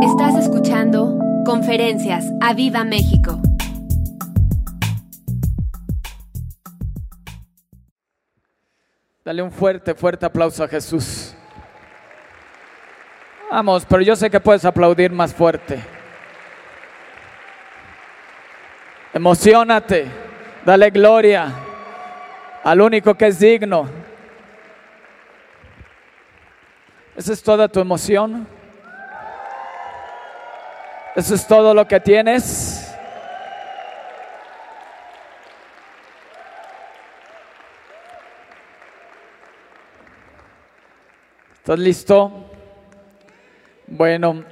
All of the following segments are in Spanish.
Estás escuchando Conferencias a Viva México. Dale un fuerte, fuerte aplauso a Jesús. Vamos, pero yo sé que puedes aplaudir más fuerte. Emocionate, dale gloria al único que es digno. ¿Esa es toda tu emoción? ¿Eso es todo lo que tienes? ¿Estás listo? Bueno,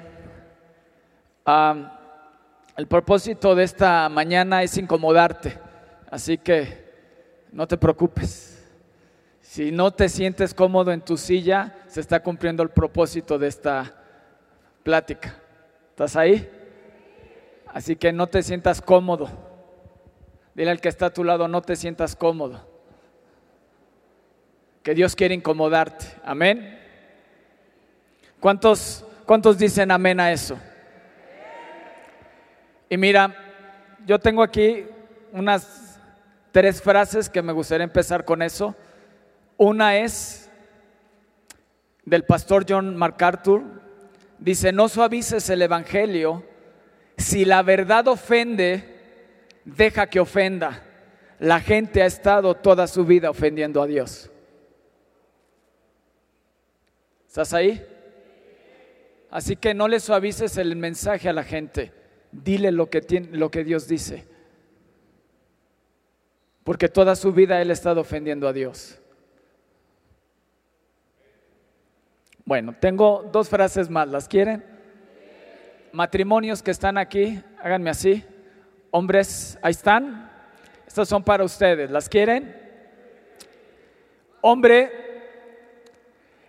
el propósito de esta mañana es incomodarte, así que no te preocupes. Si no te sientes cómodo en tu silla, se está cumpliendo el propósito de esta plática. ¿Estás ahí? Así que no te sientas cómodo. Dile al que está a tu lado, no te sientas cómodo. Que Dios quiere incomodarte. Amén. ¿Cuántos, cuántos dicen amén a eso? Y mira, yo tengo aquí unas tres frases que me gustaría empezar con eso. Una es del pastor John MacArthur. Dice, no suavices el Evangelio. Si la verdad ofende, deja que ofenda. La gente ha estado toda su vida ofendiendo a Dios. ¿Estás ahí? Así que no le suavices el mensaje a la gente. Dile lo que, tiene, lo que Dios dice. Porque toda su vida Él ha estado ofendiendo a Dios. Bueno, tengo dos frases más. ¿Las quieren? Matrimonios que están aquí, háganme así. Hombres, ahí están. Estas son para ustedes. ¿Las quieren? Hombre,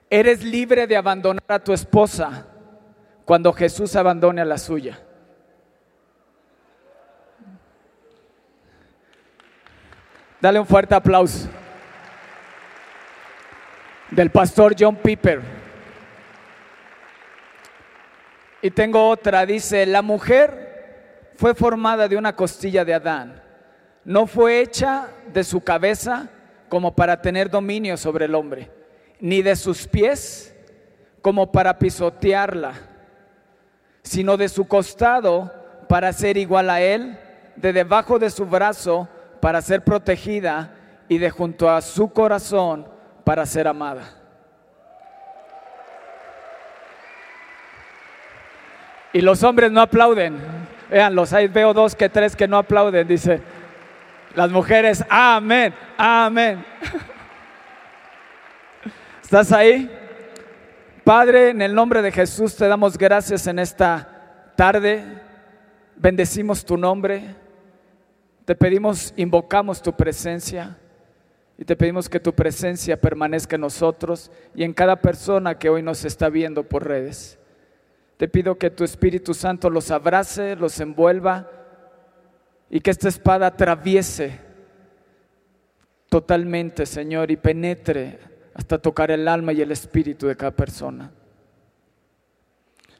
eres libre de abandonar a tu esposa cuando Jesús abandone a la suya. Dale un fuerte aplauso. Del pastor John Piper. Y tengo otra, dice, la mujer fue formada de una costilla de Adán. No fue hecha de su cabeza como para tener dominio sobre el hombre, ni de sus pies como para pisotearla, sino de su costado para ser igual a él, de debajo de su brazo para ser protegida y de junto a su corazón para ser amada. Y los hombres no aplauden. Veanlos, ahí veo dos que tres que no aplauden, dice. Las mujeres, amén, amén. ¿Estás ahí? Padre, en el nombre de Jesús te damos gracias en esta tarde. Bendecimos tu nombre. Te pedimos, invocamos tu presencia y te pedimos que tu presencia permanezca en nosotros y en cada persona que hoy nos está viendo por redes. Te pido que tu Espíritu Santo los abrace, los envuelva y que esta espada atraviese totalmente, Señor, y penetre hasta tocar el alma y el espíritu de cada persona.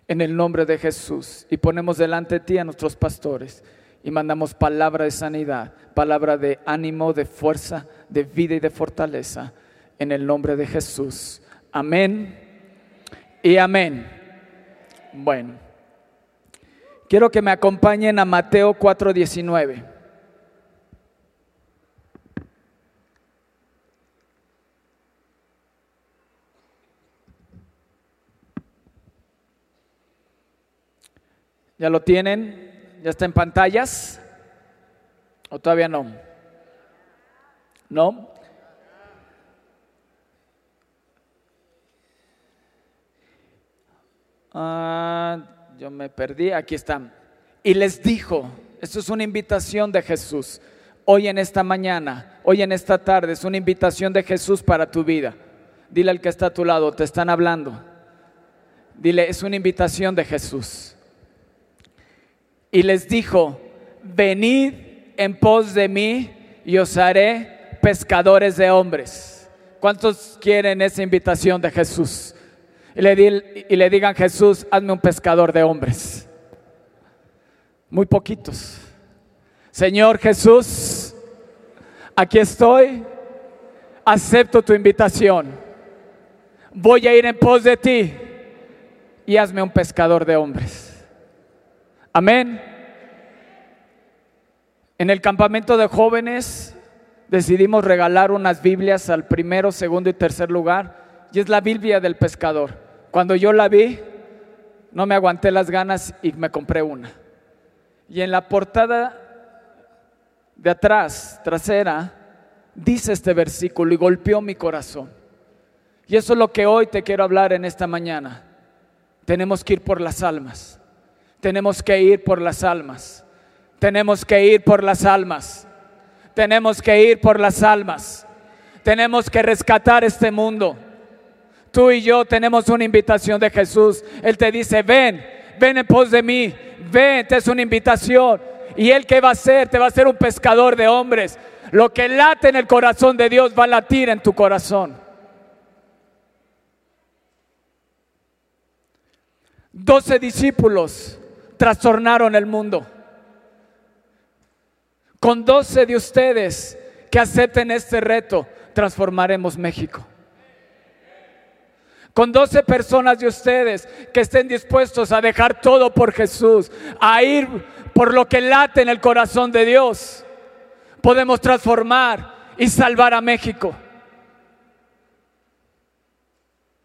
En el nombre de Jesús. Y ponemos delante de ti a nuestros pastores y mandamos palabra de sanidad, palabra de ánimo, de fuerza, de vida y de fortaleza. En el nombre de Jesús. Amén y amén. Bueno, quiero que me acompañen a Mateo 4:19. ¿Ya lo tienen? ¿Ya está en pantallas? ¿O todavía no? ¿No? Ah, yo me perdí, aquí están. Y les dijo, esto es una invitación de Jesús, hoy en esta mañana, hoy en esta tarde, es una invitación de Jesús para tu vida. Dile al que está a tu lado, te están hablando. Dile, es una invitación de Jesús. Y les dijo, venid en pos de mí y os haré pescadores de hombres. ¿Cuántos quieren esa invitación de Jesús? Y le, di- y le digan, Jesús, hazme un pescador de hombres. Muy poquitos. Señor Jesús, aquí estoy, acepto tu invitación. Voy a ir en pos de ti y hazme un pescador de hombres. Amén. En el campamento de jóvenes decidimos regalar unas Biblias al primero, segundo y tercer lugar. Y es la Biblia del pescador. Cuando yo la vi, no me aguanté las ganas y me compré una. Y en la portada de atrás, trasera, dice este versículo y golpeó mi corazón. Y eso es lo que hoy te quiero hablar en esta mañana. Tenemos que ir por las almas. Tenemos que ir por las almas. Tenemos que ir por las almas. Tenemos que ir por las almas. Tenemos que rescatar este mundo. Tú y yo tenemos una invitación de Jesús. Él te dice, ven, ven en pos de mí. Ven, te es una invitación. ¿Y Él qué va a hacer? Te va a hacer un pescador de hombres. Lo que late en el corazón de Dios va a latir en tu corazón. Doce discípulos trastornaron el mundo. Con doce de ustedes que acepten este reto, transformaremos México. Con doce personas de ustedes que estén dispuestos a dejar todo por Jesús, a ir por lo que late en el corazón de Dios, podemos transformar y salvar a México.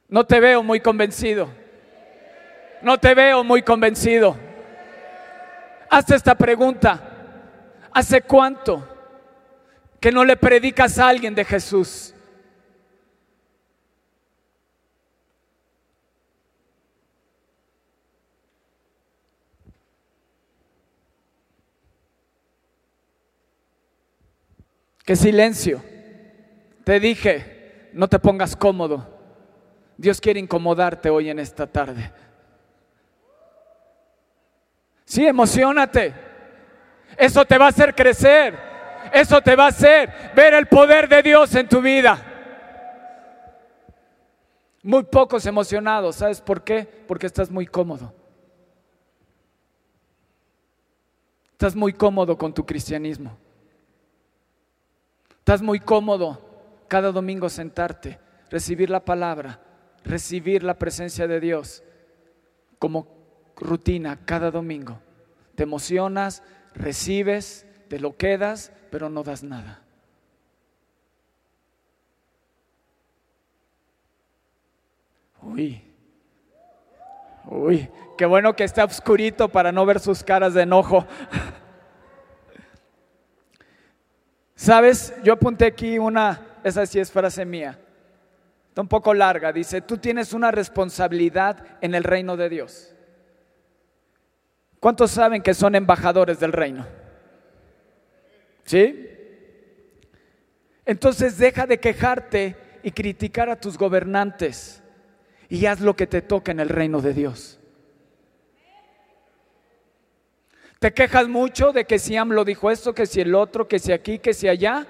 No te veo muy convencido. No te veo muy convencido. Haz esta pregunta. ¿Hace cuánto que no le predicas a alguien de Jesús? Qué silencio. Te dije, no te pongas cómodo. Dios quiere incomodarte hoy en esta tarde. Sí, emocionate. Eso te va a hacer crecer. Eso te va a hacer ver el poder de Dios en tu vida. Muy pocos emocionados. ¿Sabes por qué? Porque estás muy cómodo. Estás muy cómodo con tu cristianismo. Estás muy cómodo cada domingo sentarte, recibir la palabra, recibir la presencia de Dios como rutina cada domingo. Te emocionas, recibes, te lo quedas, pero no das nada. Uy, uy, qué bueno que está oscurito para no ver sus caras de enojo. Sabes, yo apunté aquí una, esa sí es frase mía, está un poco larga, dice, tú tienes una responsabilidad en el reino de Dios. ¿Cuántos saben que son embajadores del reino? ¿Sí? Entonces deja de quejarte y criticar a tus gobernantes y haz lo que te toca en el reino de Dios. Te quejas mucho de que si AMLO dijo esto, que si el otro, que si aquí, que si allá,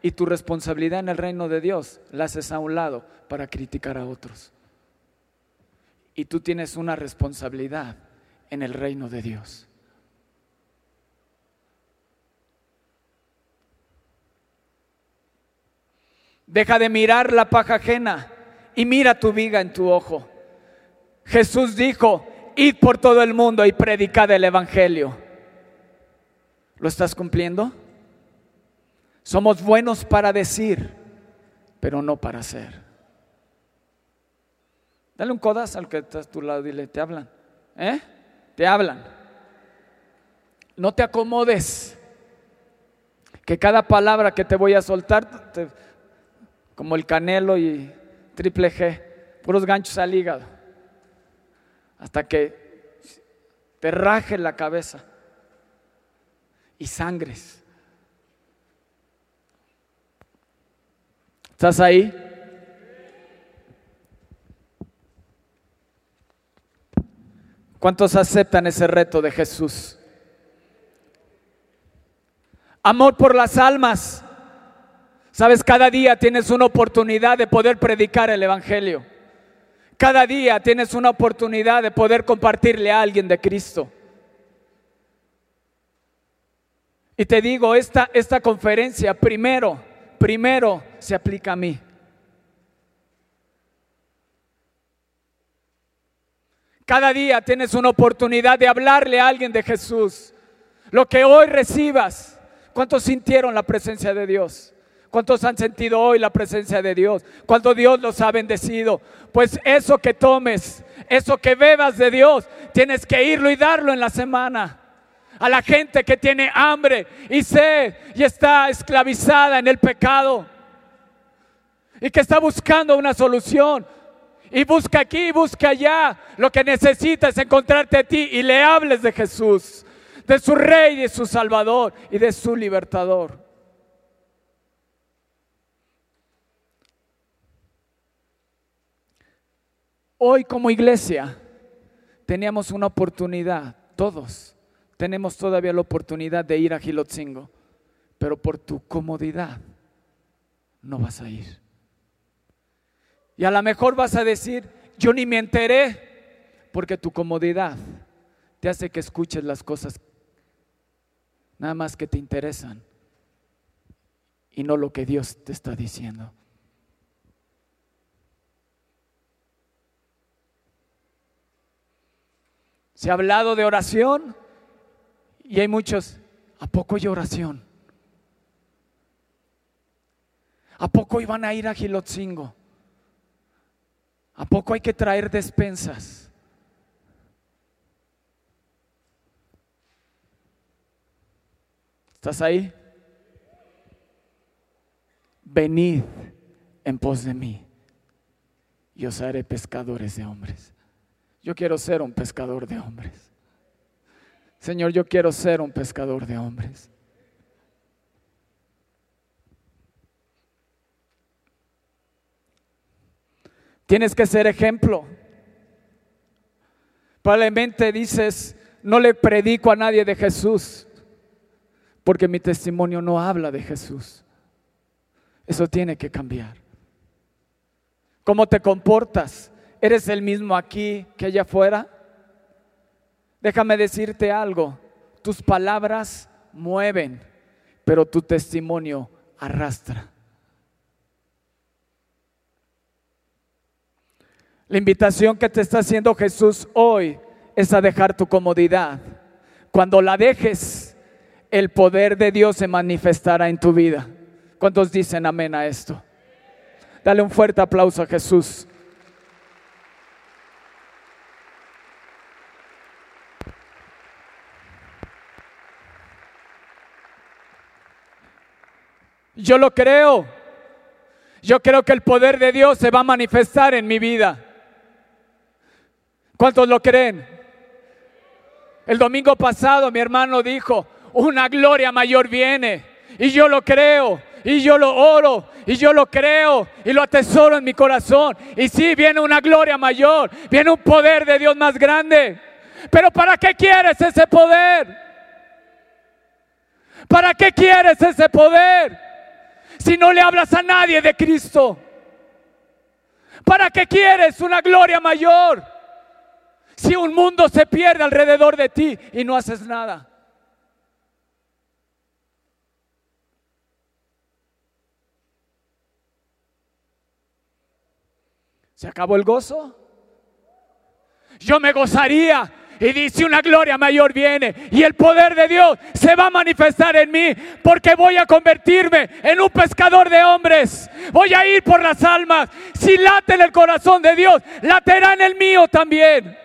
y tu responsabilidad en el reino de Dios la haces a un lado para criticar a otros. Y tú tienes una responsabilidad en el reino de Dios. Deja de mirar la paja ajena y mira tu viga en tu ojo. Jesús dijo, id por todo el mundo y predicad el Evangelio. ¿Lo estás cumpliendo? Somos buenos para decir, pero no para hacer. Dale un codazo al que está a tu lado, dile, te hablan. ¿Eh? Te hablan. No te acomodes. Que cada palabra que te voy a soltar, te- como el canelo y triple G, puros ganchos al hígado. Hasta que te raje la cabeza y sangres. ¿Estás ahí? ¿Cuántos aceptan ese reto de Jesús? Amor por las almas. Sabes, cada día tienes una oportunidad de poder predicar el Evangelio. Cada día tienes una oportunidad de poder compartirle a alguien de Cristo. Y te digo, esta, esta conferencia primero, primero se aplica a mí. Cada día tienes una oportunidad de hablarle a alguien de Jesús. Lo que hoy recibas, ¿cuántos sintieron la presencia de Dios? ¿Cuántos han sentido hoy la presencia de Dios? Cuando Dios los ha bendecido. Pues eso que tomes, eso que bebas de Dios, tienes que irlo y darlo en la semana. A la gente que tiene hambre y sed y está esclavizada en el pecado. Y que está buscando una solución. Y busca aquí busca allá. Lo que necesita es encontrarte a ti y le hables de Jesús, de su Rey, de su Salvador y de su Libertador. Hoy como iglesia teníamos una oportunidad, todos tenemos todavía la oportunidad de ir a Gilotzingo, pero por tu comodidad no vas a ir. Y a lo mejor vas a decir, yo ni me enteré, porque tu comodidad te hace que escuches las cosas nada más que te interesan y no lo que Dios te está diciendo. Se ha hablado de oración y hay muchos, ¿a poco hay oración? ¿A poco iban a ir a Gilotzingo? ¿A poco hay que traer despensas? ¿Estás ahí? Venid en pos de mí y os haré pescadores de hombres. Yo quiero ser un pescador de hombres. Señor, yo quiero ser un pescador de hombres. Tienes que ser ejemplo. Probablemente dices, no le predico a nadie de Jesús, porque mi testimonio no habla de Jesús. Eso tiene que cambiar. ¿Cómo te comportas? ¿Eres el mismo aquí que allá afuera? Déjame decirte algo, tus palabras mueven, pero tu testimonio arrastra. La invitación que te está haciendo Jesús hoy es a dejar tu comodidad. Cuando la dejes, el poder de Dios se manifestará en tu vida. ¿Cuántos dicen amén a esto? Dale un fuerte aplauso a Jesús. Yo lo creo. Yo creo que el poder de Dios se va a manifestar en mi vida. ¿Cuántos lo creen? El domingo pasado mi hermano dijo, una gloria mayor viene. Y yo lo creo, y yo lo oro, y yo lo creo, y lo atesoro en mi corazón. Y sí, viene una gloria mayor, viene un poder de Dios más grande. Pero ¿para qué quieres ese poder? ¿Para qué quieres ese poder? Si no le hablas a nadie de Cristo. ¿Para qué quieres una gloria mayor? si un mundo se pierde alrededor de ti y no haces nada? ¿Se acabó el gozo? Yo me gozaría y dice una gloria mayor viene y el poder de Dios se va a manifestar en mí porque voy a convertirme en un pescador de hombres. Voy a ir por las almas. Si late en el corazón de Dios, laterá en el mío también.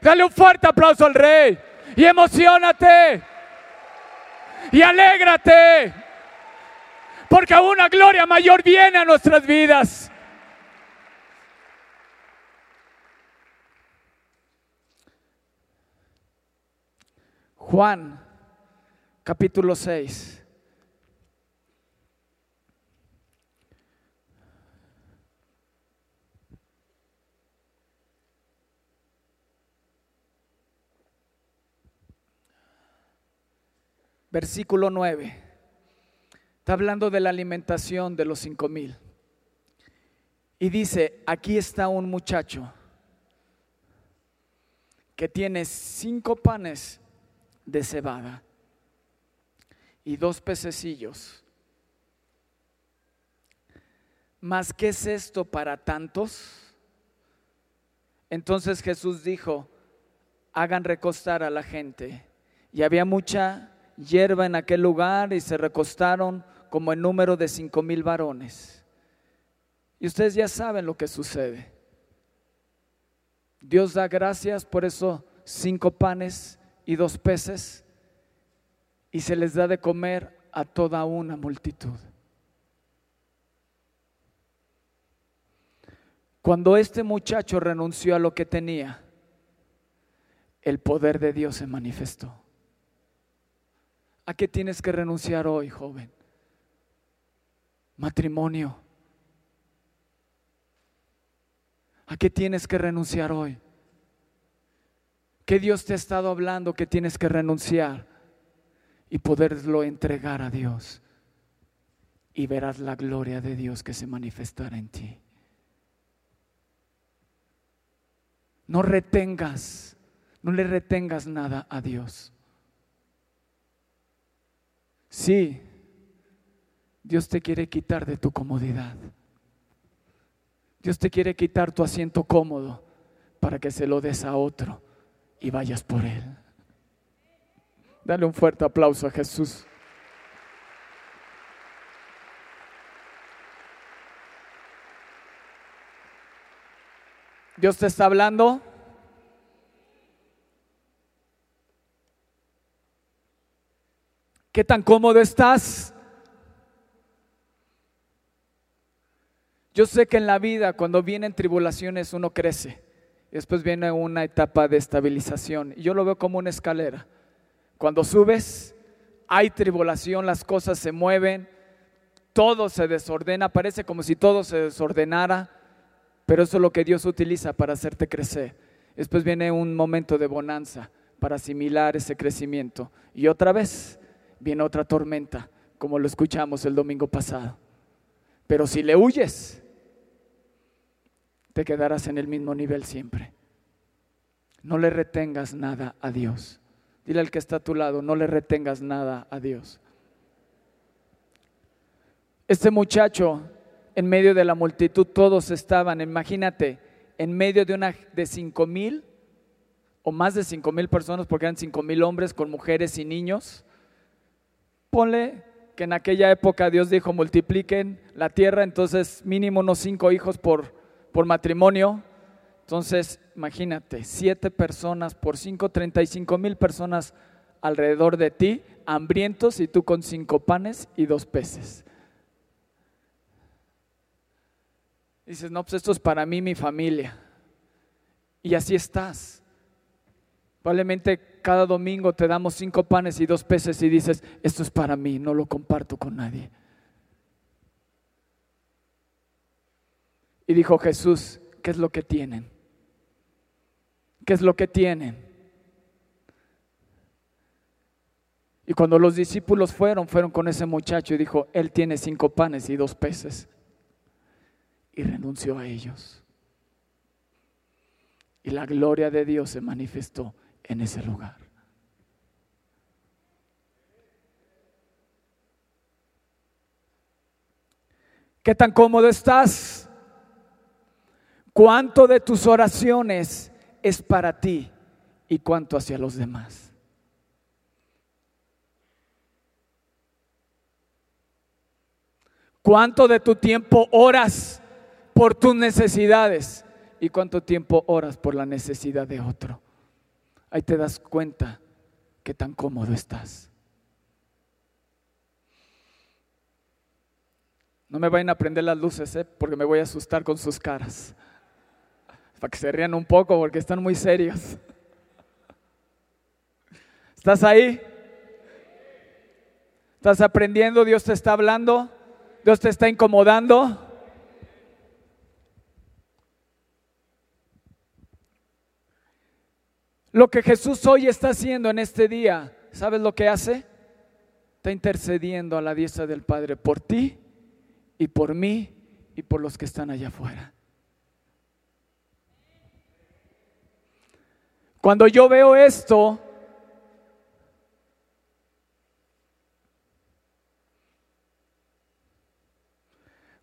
Dale un fuerte aplauso al rey y emocionate y alégrate porque una gloria mayor viene a nuestras vidas. Juan capítulo 6. versículo 9. Está hablando de la alimentación de los cinco mil. Y dice, aquí está un muchacho que tiene cinco panes de cebada y dos pececillos. Mas, ¿qué es esto para tantos? Entonces Jesús dijo, hagan recostar a la gente. Y había mucha hierba en aquel lugar y se recostaron como en número de cinco mil varones. Y ustedes ya saben lo que sucede. Dios da gracias por eso cinco panes y dos peces y se les da de comer a toda una multitud. Cuando este muchacho renunció a lo que tenía, el poder de Dios se manifestó. ¿A qué tienes que renunciar hoy, joven? Matrimonio. ¿A qué tienes que renunciar hoy? ¿Qué Dios te ha estado hablando que tienes que renunciar y poderlo entregar a Dios? Y verás la gloria de Dios que se manifestará en ti. No retengas, no le retengas nada a Dios. Sí, Dios te quiere quitar de tu comodidad. Dios te quiere quitar tu asiento cómodo para que se lo des a otro y vayas por él. Dale un fuerte aplauso a Jesús. Dios te está hablando. ¿Qué tan cómodo estás? Yo sé que en la vida cuando vienen tribulaciones uno crece. Después viene una etapa de estabilización. Yo lo veo como una escalera. Cuando subes, hay tribulación, las cosas se mueven, todo se desordena, parece como si todo se desordenara pero eso es lo que Dios utiliza para hacerte crecer. Después viene un momento de bonanza para asimilar ese crecimiento. Y otra vez viene otra tormenta, como lo escuchamos el domingo pasado. Pero si le huyes, te quedarás en el mismo nivel siempre. No le retengas nada a Dios. Dile al que está a tu lado, no le retengas nada a Dios. Este muchacho en medio de la multitud, todos estaban, imagínate, en medio de una de cinco mil o más de cinco mil personas, porque eran cinco mil hombres con mujeres y niños. Ponle que en aquella época Dios dijo multipliquen la tierra, entonces mínimo unos cinco hijos por, por matrimonio. Entonces, imagínate, siete personas por cinco, treinta y cinco mil personas alrededor de ti, hambrientos y tú con cinco panes y dos peces. dices, no, pues esto es para mí, mi familia. Y así estás. Probablemente cada domingo te damos cinco panes y dos peces y dices, esto es para mí, no lo comparto con nadie. Y dijo Jesús, ¿qué es lo que tienen? ¿Qué es lo que tienen? Y cuando los discípulos fueron, fueron con ese muchacho y dijo, él tiene cinco panes y dos peces y renunció a ellos. Y la gloria de Dios se manifestó en ese lugar. ¿Qué tan cómodo estás? ¿Cuánto de tus oraciones es para ti y cuánto hacia los demás? ¿Cuánto de tu tiempo oras por tus necesidades y cuánto tiempo oras por la necesidad de otro. Ahí te das cuenta que tan cómodo estás. No me vayan a prender las luces, ¿eh? porque me voy a asustar con sus caras. Para que se rían un poco, porque están muy serios. ¿Estás ahí? ¿Estás aprendiendo? ¿Dios te está hablando? ¿Dios te está incomodando? Lo que Jesús hoy está haciendo en este día, ¿sabes lo que hace? Está intercediendo a la diestra del Padre por ti y por mí y por los que están allá afuera. Cuando yo veo esto,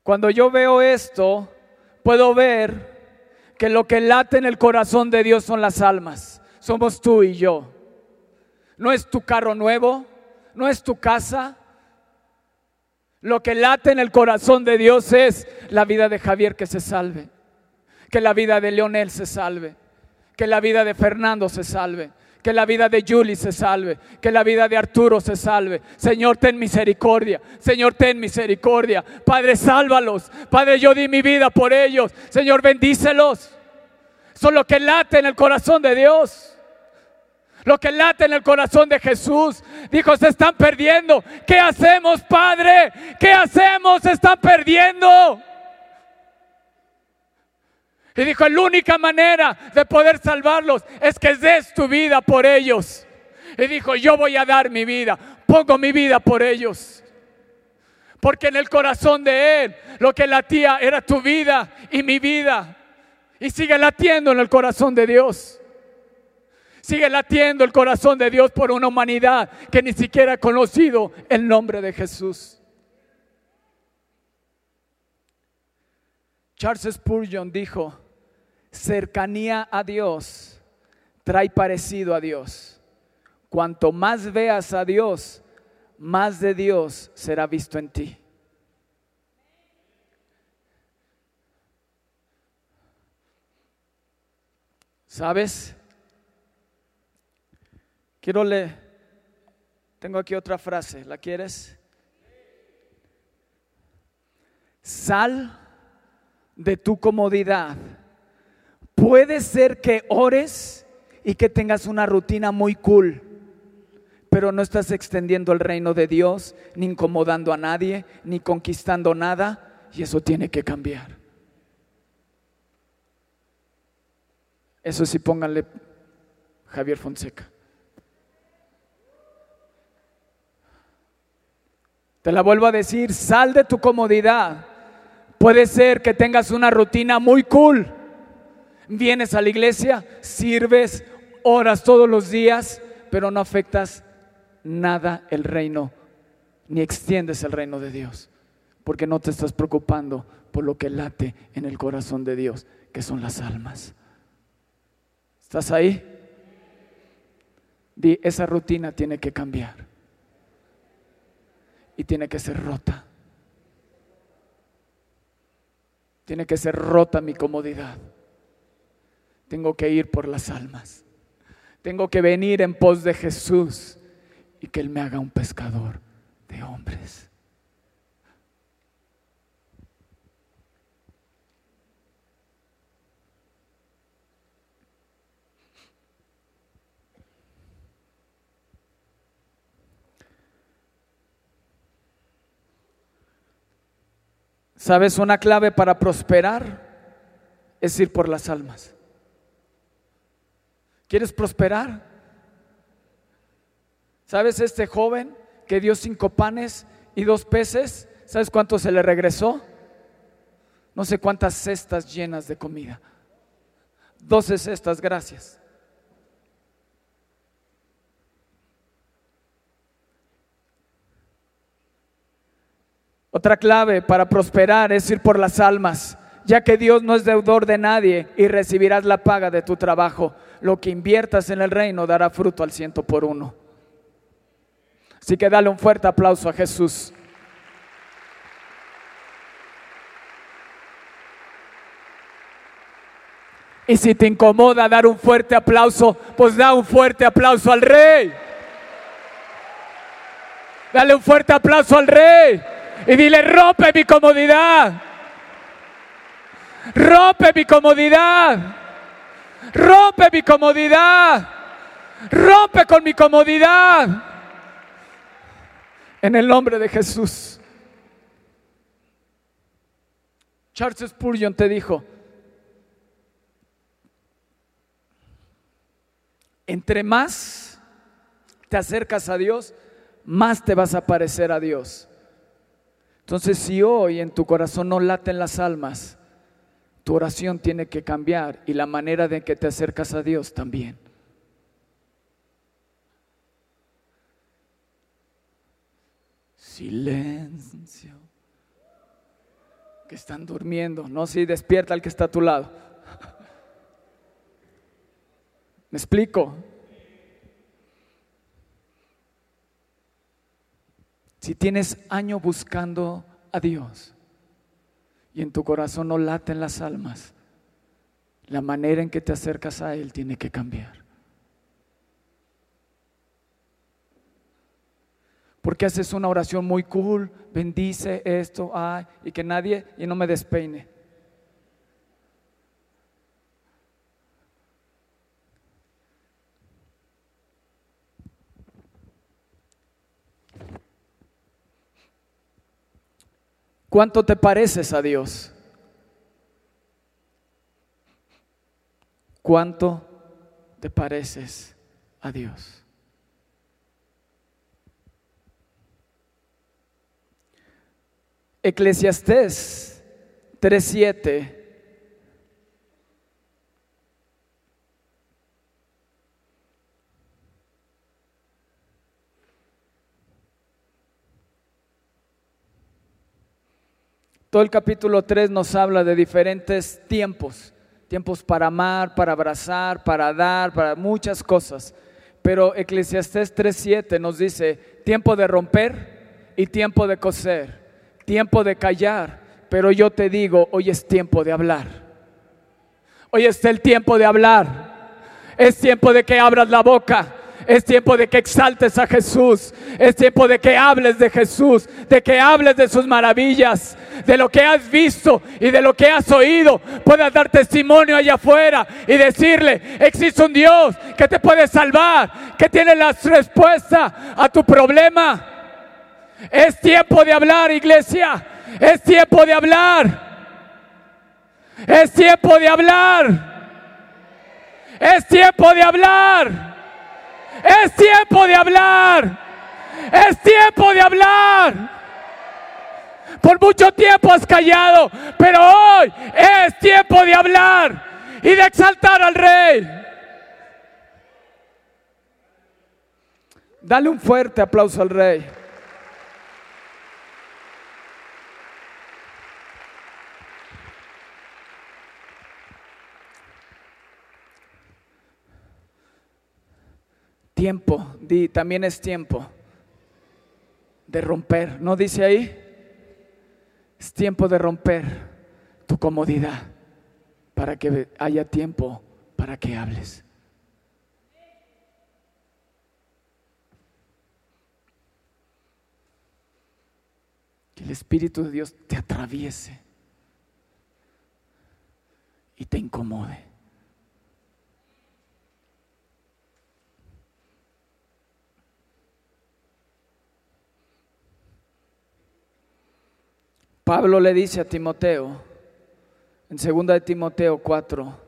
cuando yo veo esto, puedo ver que lo que late en el corazón de Dios son las almas. Somos tú y yo. No es tu carro nuevo, no es tu casa. Lo que late en el corazón de Dios es la vida de Javier que se salve, que la vida de Leonel se salve, que la vida de Fernando se salve, que la vida de Julie se salve, que la vida de Arturo se salve. Señor, ten misericordia. Señor, ten misericordia. Padre, sálvalos. Padre, yo di mi vida por ellos. Señor, bendícelos. Son lo que late en el corazón de Dios. Lo que late en el corazón de Jesús. Dijo, se están perdiendo. ¿Qué hacemos, Padre? ¿Qué hacemos? Se están perdiendo. Y dijo, la única manera de poder salvarlos es que des tu vida por ellos. Y dijo, yo voy a dar mi vida, pongo mi vida por ellos. Porque en el corazón de Él lo que latía era tu vida y mi vida. Y sigue latiendo en el corazón de Dios. Sigue latiendo el corazón de Dios por una humanidad que ni siquiera ha conocido el nombre de Jesús. Charles Spurgeon dijo, cercanía a Dios trae parecido a Dios. Cuanto más veas a Dios, más de Dios será visto en ti. ¿Sabes? Quiero leer. Tengo aquí otra frase. ¿La quieres? Sal de tu comodidad Puede ser que ores y que tengas una rutina muy cool, pero no estás extendiendo el reino de Dios, ni incomodando a nadie, ni conquistando nada, y eso tiene que cambiar. Eso sí, pónganle Javier Fonseca. Te la vuelvo a decir, sal de tu comodidad. Puede ser que tengas una rutina muy cool, Vienes a la iglesia, sirves, oras todos los días, pero no afectas nada el reino, ni extiendes el reino de Dios, porque no te estás preocupando por lo que late en el corazón de Dios, que son las almas. ¿Estás ahí? Di, esa rutina tiene que cambiar y tiene que ser rota. Tiene que ser rota mi comodidad. Tengo que ir por las almas. Tengo que venir en pos de Jesús y que Él me haga un pescador de hombres. ¿Sabes? Una clave para prosperar es ir por las almas. ¿Quieres prosperar? ¿Sabes este joven que dio cinco panes y dos peces? ¿Sabes cuánto se le regresó? No sé cuántas cestas llenas de comida. Doce cestas, gracias. Otra clave para prosperar es ir por las almas ya que Dios no es deudor de nadie y recibirás la paga de tu trabajo. Lo que inviertas en el reino dará fruto al ciento por uno. Así que dale un fuerte aplauso a Jesús. Y si te incomoda dar un fuerte aplauso, pues da un fuerte aplauso al rey. Dale un fuerte aplauso al rey. Y dile, rompe mi comodidad. Rompe mi comodidad. Rompe mi comodidad. Rompe con mi comodidad. En el nombre de Jesús. Charles Spurgeon te dijo, entre más te acercas a Dios, más te vas a parecer a Dios. Entonces, si hoy en tu corazón no laten las almas, tu oración tiene que cambiar y la manera de que te acercas a Dios también. Silencio. Que están durmiendo. No, si despierta al que está a tu lado. ¿Me explico? Si tienes año buscando a Dios y en tu corazón no laten las almas, la manera en que te acercas a Él tiene que cambiar. Porque haces una oración muy cool, bendice esto, ay, y que nadie, y no me despeine. ¿Cuánto te pareces a Dios? ¿Cuánto te pareces a Dios? Eclesiastés 3:7. Todo el capítulo 3 nos habla de diferentes tiempos, tiempos para amar, para abrazar, para dar, para muchas cosas. Pero Eclesiastés 3:7 nos dice tiempo de romper y tiempo de coser tiempo de callar, pero yo te digo, hoy es tiempo de hablar. Hoy es el tiempo de hablar. Es tiempo de que abras la boca. Es tiempo de que exaltes a Jesús. Es tiempo de que hables de Jesús, de que hables de sus maravillas, de lo que has visto y de lo que has oído. Puedas dar testimonio allá afuera y decirle, existe un Dios que te puede salvar, que tiene la respuesta a tu problema. Es tiempo de hablar, iglesia. Es tiempo de hablar. Es tiempo de hablar. Es tiempo de hablar. Es tiempo de hablar. Es tiempo de hablar. Por mucho tiempo has callado, pero hoy es tiempo de hablar y de exaltar al rey. Dale un fuerte aplauso al rey. Tiempo, di, también es tiempo de romper. ¿No dice ahí? Es tiempo de romper tu comodidad para que haya tiempo para que hables. Que el Espíritu de Dios te atraviese y te incomode. Pablo le dice a Timoteo, en 2 de Timoteo 4,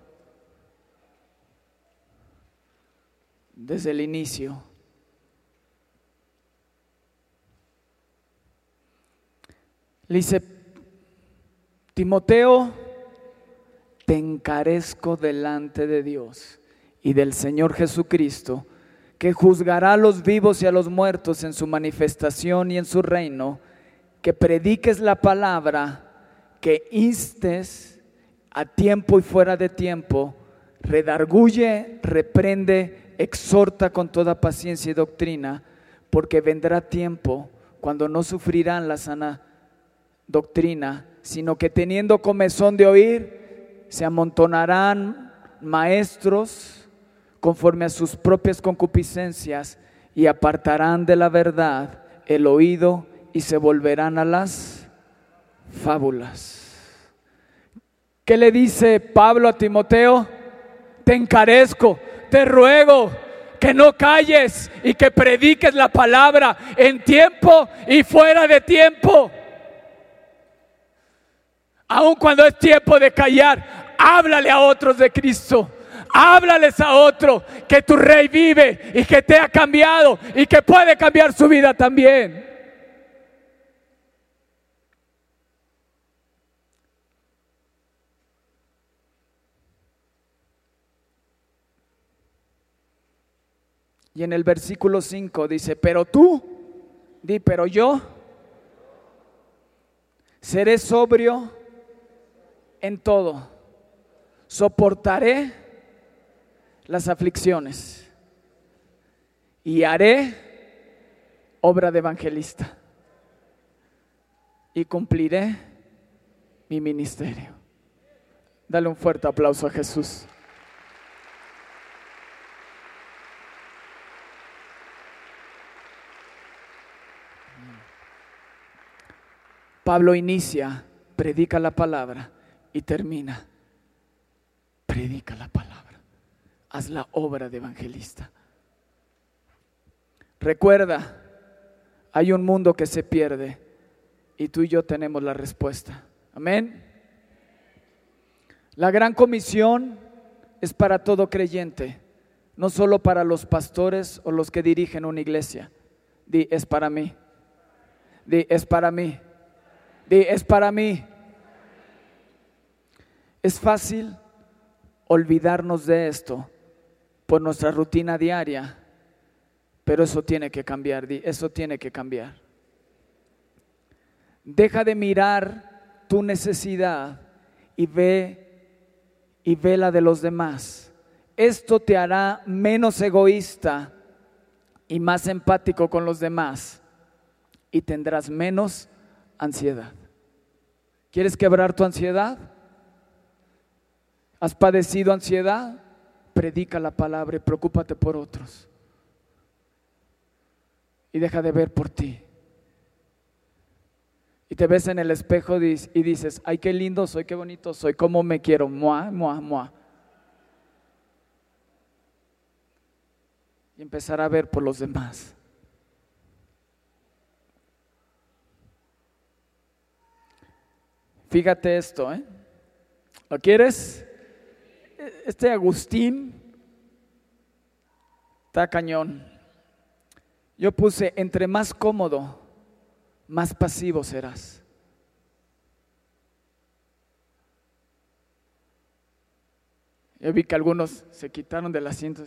desde el inicio, le dice, Timoteo, te encarezco delante de Dios y del Señor Jesucristo, que juzgará a los vivos y a los muertos en su manifestación y en su reino que prediques la palabra, que instes a tiempo y fuera de tiempo, redarguye, reprende, exhorta con toda paciencia y doctrina, porque vendrá tiempo cuando no sufrirán la sana doctrina, sino que teniendo comezón de oír, se amontonarán maestros conforme a sus propias concupiscencias y apartarán de la verdad el oído y se volverán a las fábulas. ¿Qué le dice Pablo a Timoteo? Te encarezco, te ruego que no calles y que prediques la palabra en tiempo y fuera de tiempo. Aun cuando es tiempo de callar, háblale a otros de Cristo. Háblales a otro que tu rey vive y que te ha cambiado y que puede cambiar su vida también. Y en el versículo 5 dice, pero tú, di, pero yo seré sobrio en todo, soportaré las aflicciones y haré obra de evangelista y cumpliré mi ministerio. Dale un fuerte aplauso a Jesús. Pablo inicia, predica la palabra y termina, predica la palabra. Haz la obra de evangelista. Recuerda, hay un mundo que se pierde y tú y yo tenemos la respuesta. Amén. La gran comisión es para todo creyente, no solo para los pastores o los que dirigen una iglesia. Di, es para mí. Di, es para mí es para mí. Es fácil olvidarnos de esto por nuestra rutina diaria, pero eso tiene que cambiar, eso tiene que cambiar. Deja de mirar tu necesidad y ve y ve la de los demás. Esto te hará menos egoísta y más empático con los demás y tendrás menos ansiedad. ¿Quieres quebrar tu ansiedad? ¿Has padecido ansiedad? Predica la palabra y preocúpate por otros. Y deja de ver por ti. Y te ves en el espejo y dices, ay, qué lindo soy, qué bonito soy, cómo me quiero, mua, mua, mua. Y empezar a ver por los demás. Fíjate esto, ¿eh? ¿Lo quieres? Este Agustín está cañón. Yo puse, entre más cómodo, más pasivo serás. Yo vi que algunos se quitaron del asiento.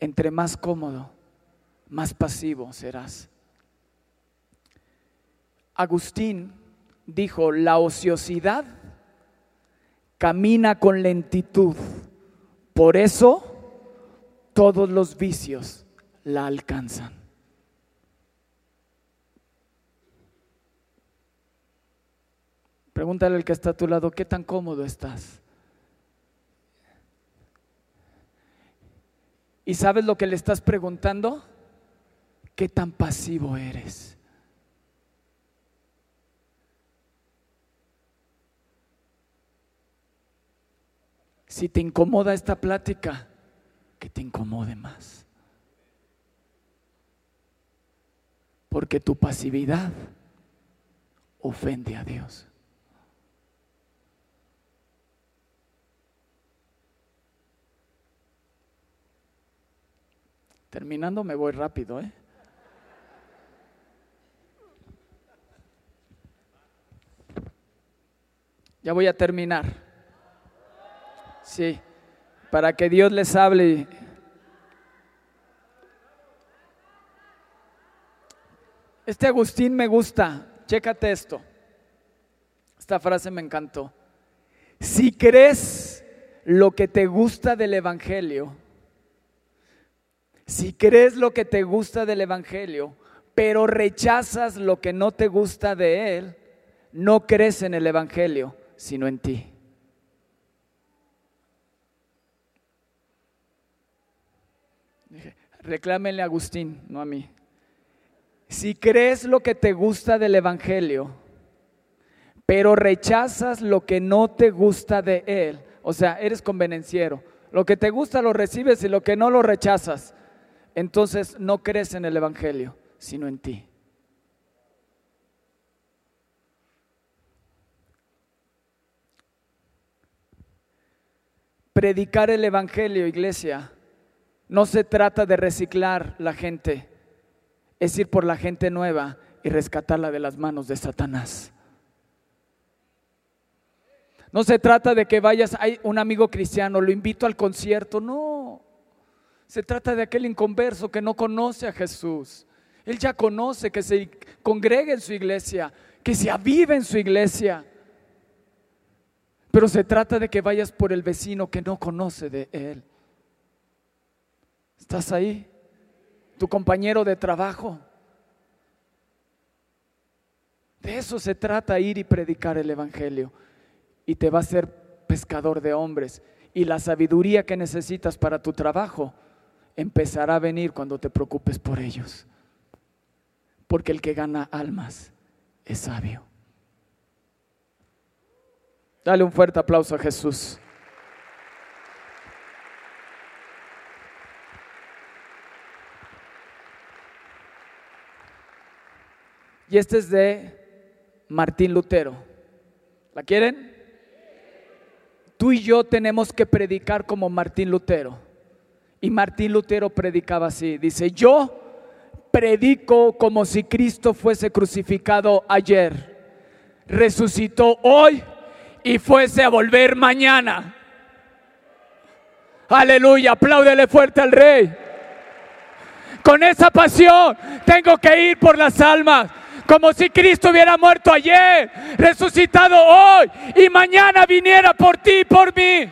Entre más cómodo, más pasivo serás. Agustín dijo, la ociosidad camina con lentitud. Por eso todos los vicios la alcanzan. Pregúntale al que está a tu lado, ¿qué tan cómodo estás? ¿Y sabes lo que le estás preguntando? ¿Qué tan pasivo eres? Si te incomoda esta plática, que te incomode más. Porque tu pasividad ofende a Dios. Terminando me voy rápido, ¿eh? Ya voy a terminar. Sí, para que Dios les hable. Este Agustín me gusta, chécate esto. Esta frase me encantó. Si crees lo que te gusta del Evangelio, si crees lo que te gusta del Evangelio, pero rechazas lo que no te gusta de él, no crees en el Evangelio, sino en ti. Reclámenle a Agustín, no a mí. Si crees lo que te gusta del Evangelio, pero rechazas lo que no te gusta de él, o sea, eres convenenciero, lo que te gusta lo recibes y lo que no lo rechazas, entonces no crees en el Evangelio, sino en ti. Predicar el Evangelio, iglesia, no se trata de reciclar la gente, es ir por la gente nueva y rescatarla de las manos de Satanás. No se trata de que vayas, hay un amigo cristiano, lo invito al concierto, no. Se trata de aquel inconverso que no conoce a Jesús. Él ya conoce que se congregue en su iglesia, que se avive en su iglesia. Pero se trata de que vayas por el vecino que no conoce de Él. ¿Estás ahí? Tu compañero de trabajo. De eso se trata ir y predicar el Evangelio. Y te va a ser pescador de hombres. Y la sabiduría que necesitas para tu trabajo empezará a venir cuando te preocupes por ellos. Porque el que gana almas es sabio. Dale un fuerte aplauso a Jesús. Y este es de Martín Lutero. ¿La quieren? Tú y yo tenemos que predicar como Martín Lutero. Y Martín Lutero predicaba así. Dice, yo predico como si Cristo fuese crucificado ayer, resucitó hoy y fuese a volver mañana. Aleluya, apláudele fuerte al rey. Con esa pasión tengo que ir por las almas. Como si Cristo hubiera muerto ayer, resucitado hoy y mañana viniera por ti y por mí.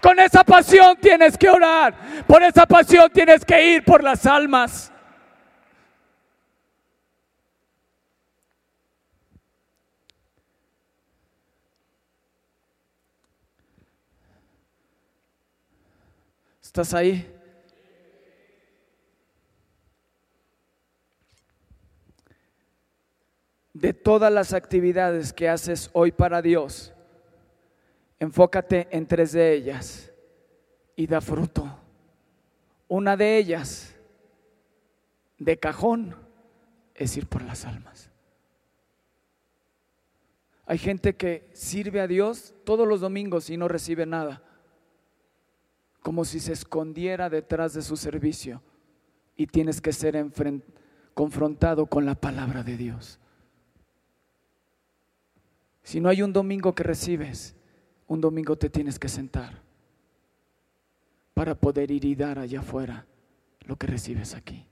Con esa pasión tienes que orar. Por esa pasión tienes que ir por las almas. ¿Estás ahí? De todas las actividades que haces hoy para Dios, enfócate en tres de ellas y da fruto. Una de ellas, de cajón, es ir por las almas. Hay gente que sirve a Dios todos los domingos y no recibe nada como si se escondiera detrás de su servicio y tienes que ser confrontado con la palabra de Dios. Si no hay un domingo que recibes, un domingo te tienes que sentar para poder ir y dar allá afuera lo que recibes aquí.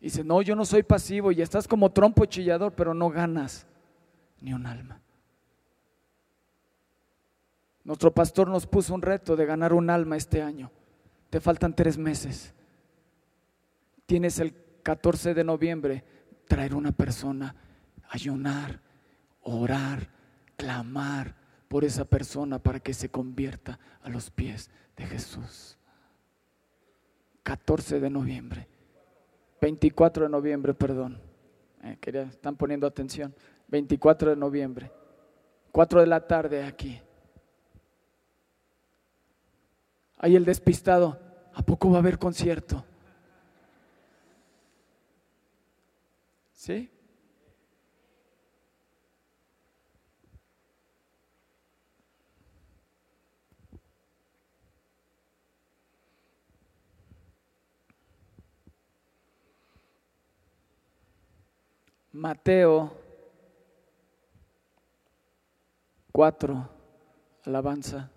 Dice, no, yo no soy pasivo y estás como trompo chillador, pero no ganas ni un alma. Nuestro pastor nos puso un reto de ganar un alma este año. Te faltan tres meses. Tienes el 14 de noviembre traer una persona, ayunar, orar, clamar por esa persona para que se convierta a los pies de Jesús. 14 de noviembre. 24 de noviembre, perdón. Eh, están poniendo atención. 24 de noviembre. 4 de la tarde aquí. Ahí el despistado, ¿a poco va a haber concierto? ¿Sí? Mateo 4, alabanza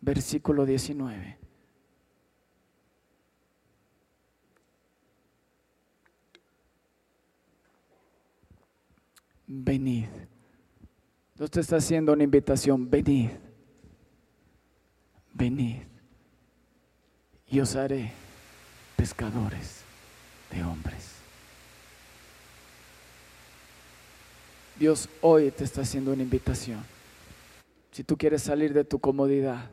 versículo 19. Venid. Dios te está haciendo una invitación. Venid. Venid. Y os haré pescadores de hombres. Dios hoy te está haciendo una invitación. Si tú quieres salir de tu comodidad,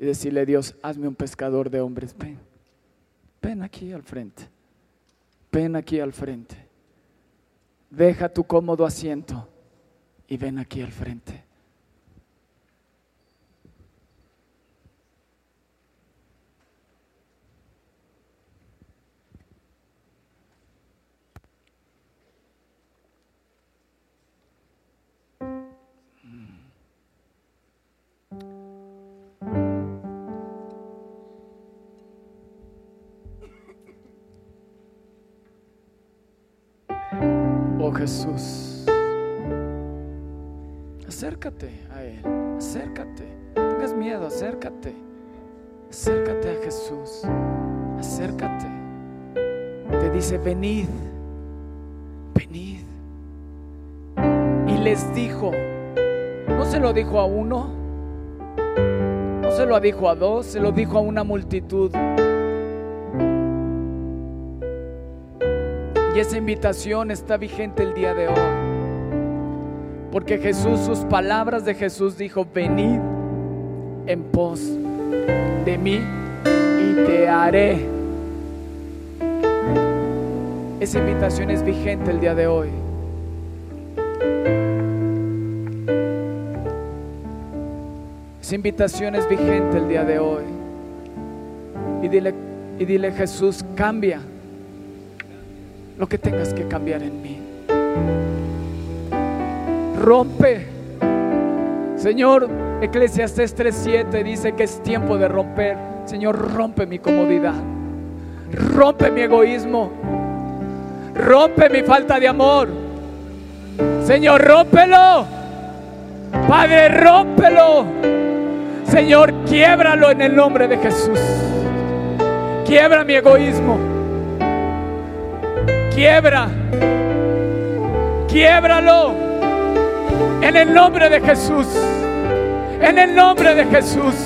y decirle, Dios, hazme un pescador de hombres. Ven, ven aquí al frente. Ven aquí al frente. Deja tu cómodo asiento y ven aquí al frente. Jesús. acércate a Él, acércate. No tengas miedo, acércate. Acércate a Jesús, acércate. Te dice, venid, venid. Y les dijo, no se lo dijo a uno, no se lo dijo a dos, se lo dijo a una multitud. Y esa invitación está vigente el día de hoy. Porque Jesús, sus palabras de Jesús dijo, venid en pos de mí y te haré. Esa invitación es vigente el día de hoy. Esa invitación es vigente el día de hoy. Y dile, y dile Jesús, cambia lo que tengas que cambiar en mí. Rompe. Señor, Eclesiastes 3:7 dice que es tiempo de romper. Señor, rompe mi comodidad. Rompe mi egoísmo. Rompe mi falta de amor. Señor, rómpelo. Padre, rómpelo. Señor, quiebralo en el nombre de Jesús. Quiebra mi egoísmo. Quiebra. Quiebralo. En el nombre de Jesús. En el nombre de Jesús.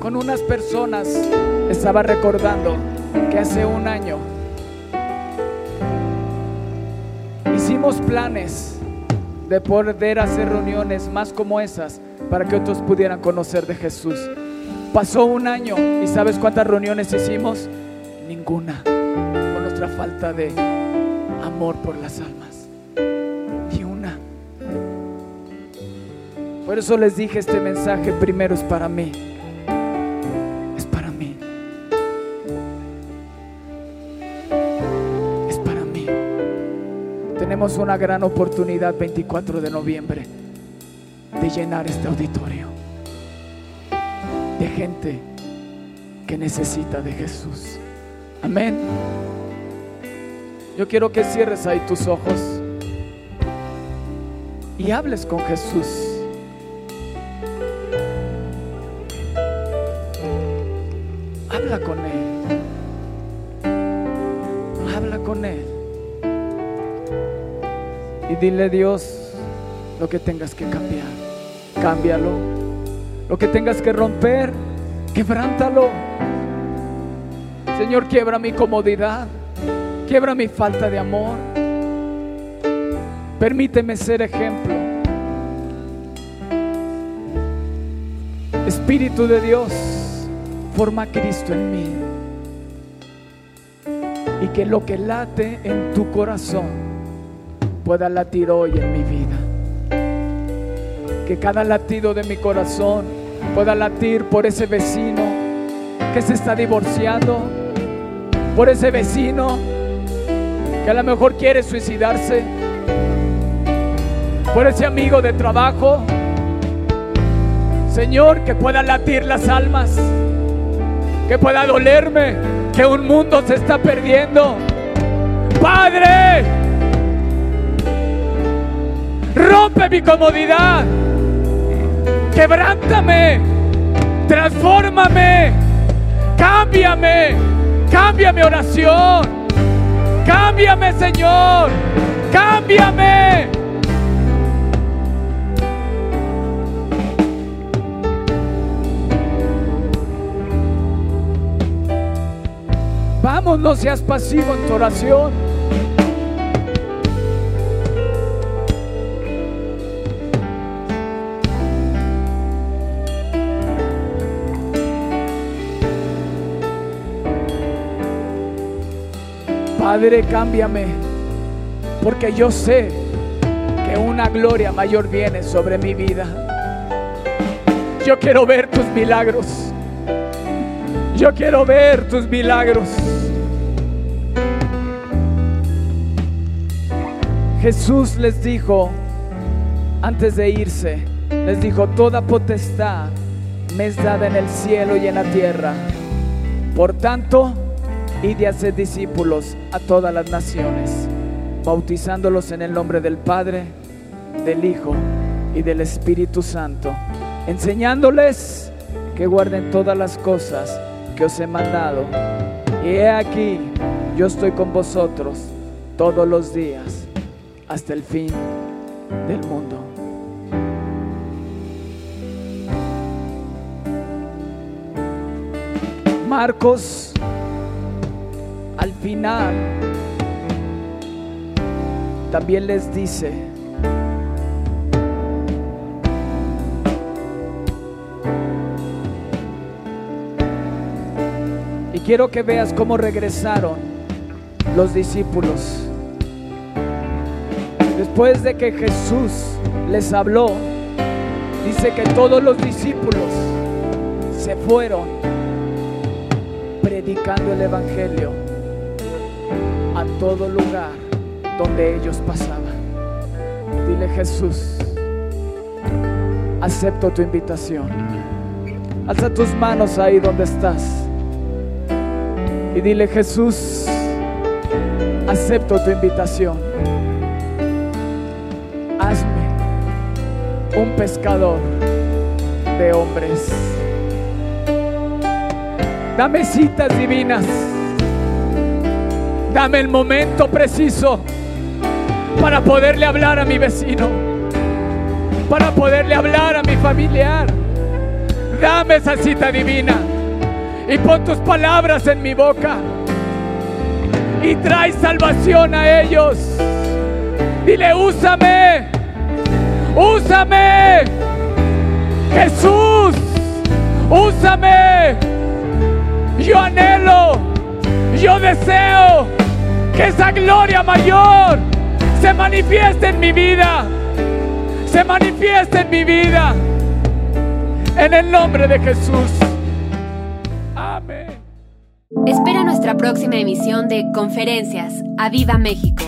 Con unas personas estaba recordando que hace un año hicimos planes de poder hacer reuniones más como esas para que otros pudieran conocer de Jesús. Pasó un año y ¿sabes cuántas reuniones hicimos? Ninguna. Por nuestra falta de amor por las almas. Ni una. Por eso les dije este mensaje primero es para mí. Es para mí. Es para mí. Tenemos una gran oportunidad 24 de noviembre de llenar este auditorio de gente que necesita de Jesús. Amén. Yo quiero que cierres ahí tus ojos y hables con Jesús. Habla con Él. Habla con Él. Y dile Dios lo que tengas que cambiar. Cámbialo. Lo que tengas que romper, quebrántalo. Señor, quiebra mi comodidad. Quiebra mi falta de amor. Permíteme ser ejemplo. Espíritu de Dios, forma Cristo en mí. Y que lo que late en tu corazón pueda latir hoy en mi vida. Que cada latido de mi corazón pueda latir por ese vecino que se está divorciando, por ese vecino que a lo mejor quiere suicidarse, por ese amigo de trabajo. Señor, que pueda latir las almas, que pueda dolerme, que un mundo se está perdiendo. Padre, rompe mi comodidad, quebrántame, transfórmame, cámbiame, cambia mi oración, cámbiame Señor, cámbiame. Vamos, no seas pasivo en tu oración. Padre, cámbiame, porque yo sé que una gloria mayor viene sobre mi vida. Yo quiero ver tus milagros. Yo quiero ver tus milagros. Jesús les dijo, antes de irse, les dijo, toda potestad me es dada en el cielo y en la tierra. Por tanto, y haced discípulos a todas las naciones, bautizándolos en el nombre del Padre, del Hijo y del Espíritu Santo, enseñándoles que guarden todas las cosas que os he mandado. Y he aquí, yo estoy con vosotros todos los días hasta el fin del mundo. Marcos, al final, también les dice, y quiero que veas cómo regresaron los discípulos. Después de que Jesús les habló, dice que todos los discípulos se fueron predicando el Evangelio todo lugar donde ellos pasaban. Dile Jesús, acepto tu invitación. Alza tus manos ahí donde estás. Y dile Jesús, acepto tu invitación. Hazme un pescador de hombres. Dame citas divinas. Dame el momento preciso para poderle hablar a mi vecino, para poderle hablar a mi familiar. Dame esa cita divina y pon tus palabras en mi boca y trae salvación a ellos. Dile, úsame, úsame, Jesús, úsame. Yo anhelo, yo deseo que esa gloria mayor se manifieste en mi vida, se manifieste en mi vida, en el nombre de Jesús. Amén. Espera nuestra próxima emisión de Conferencias. ¡A Viva México!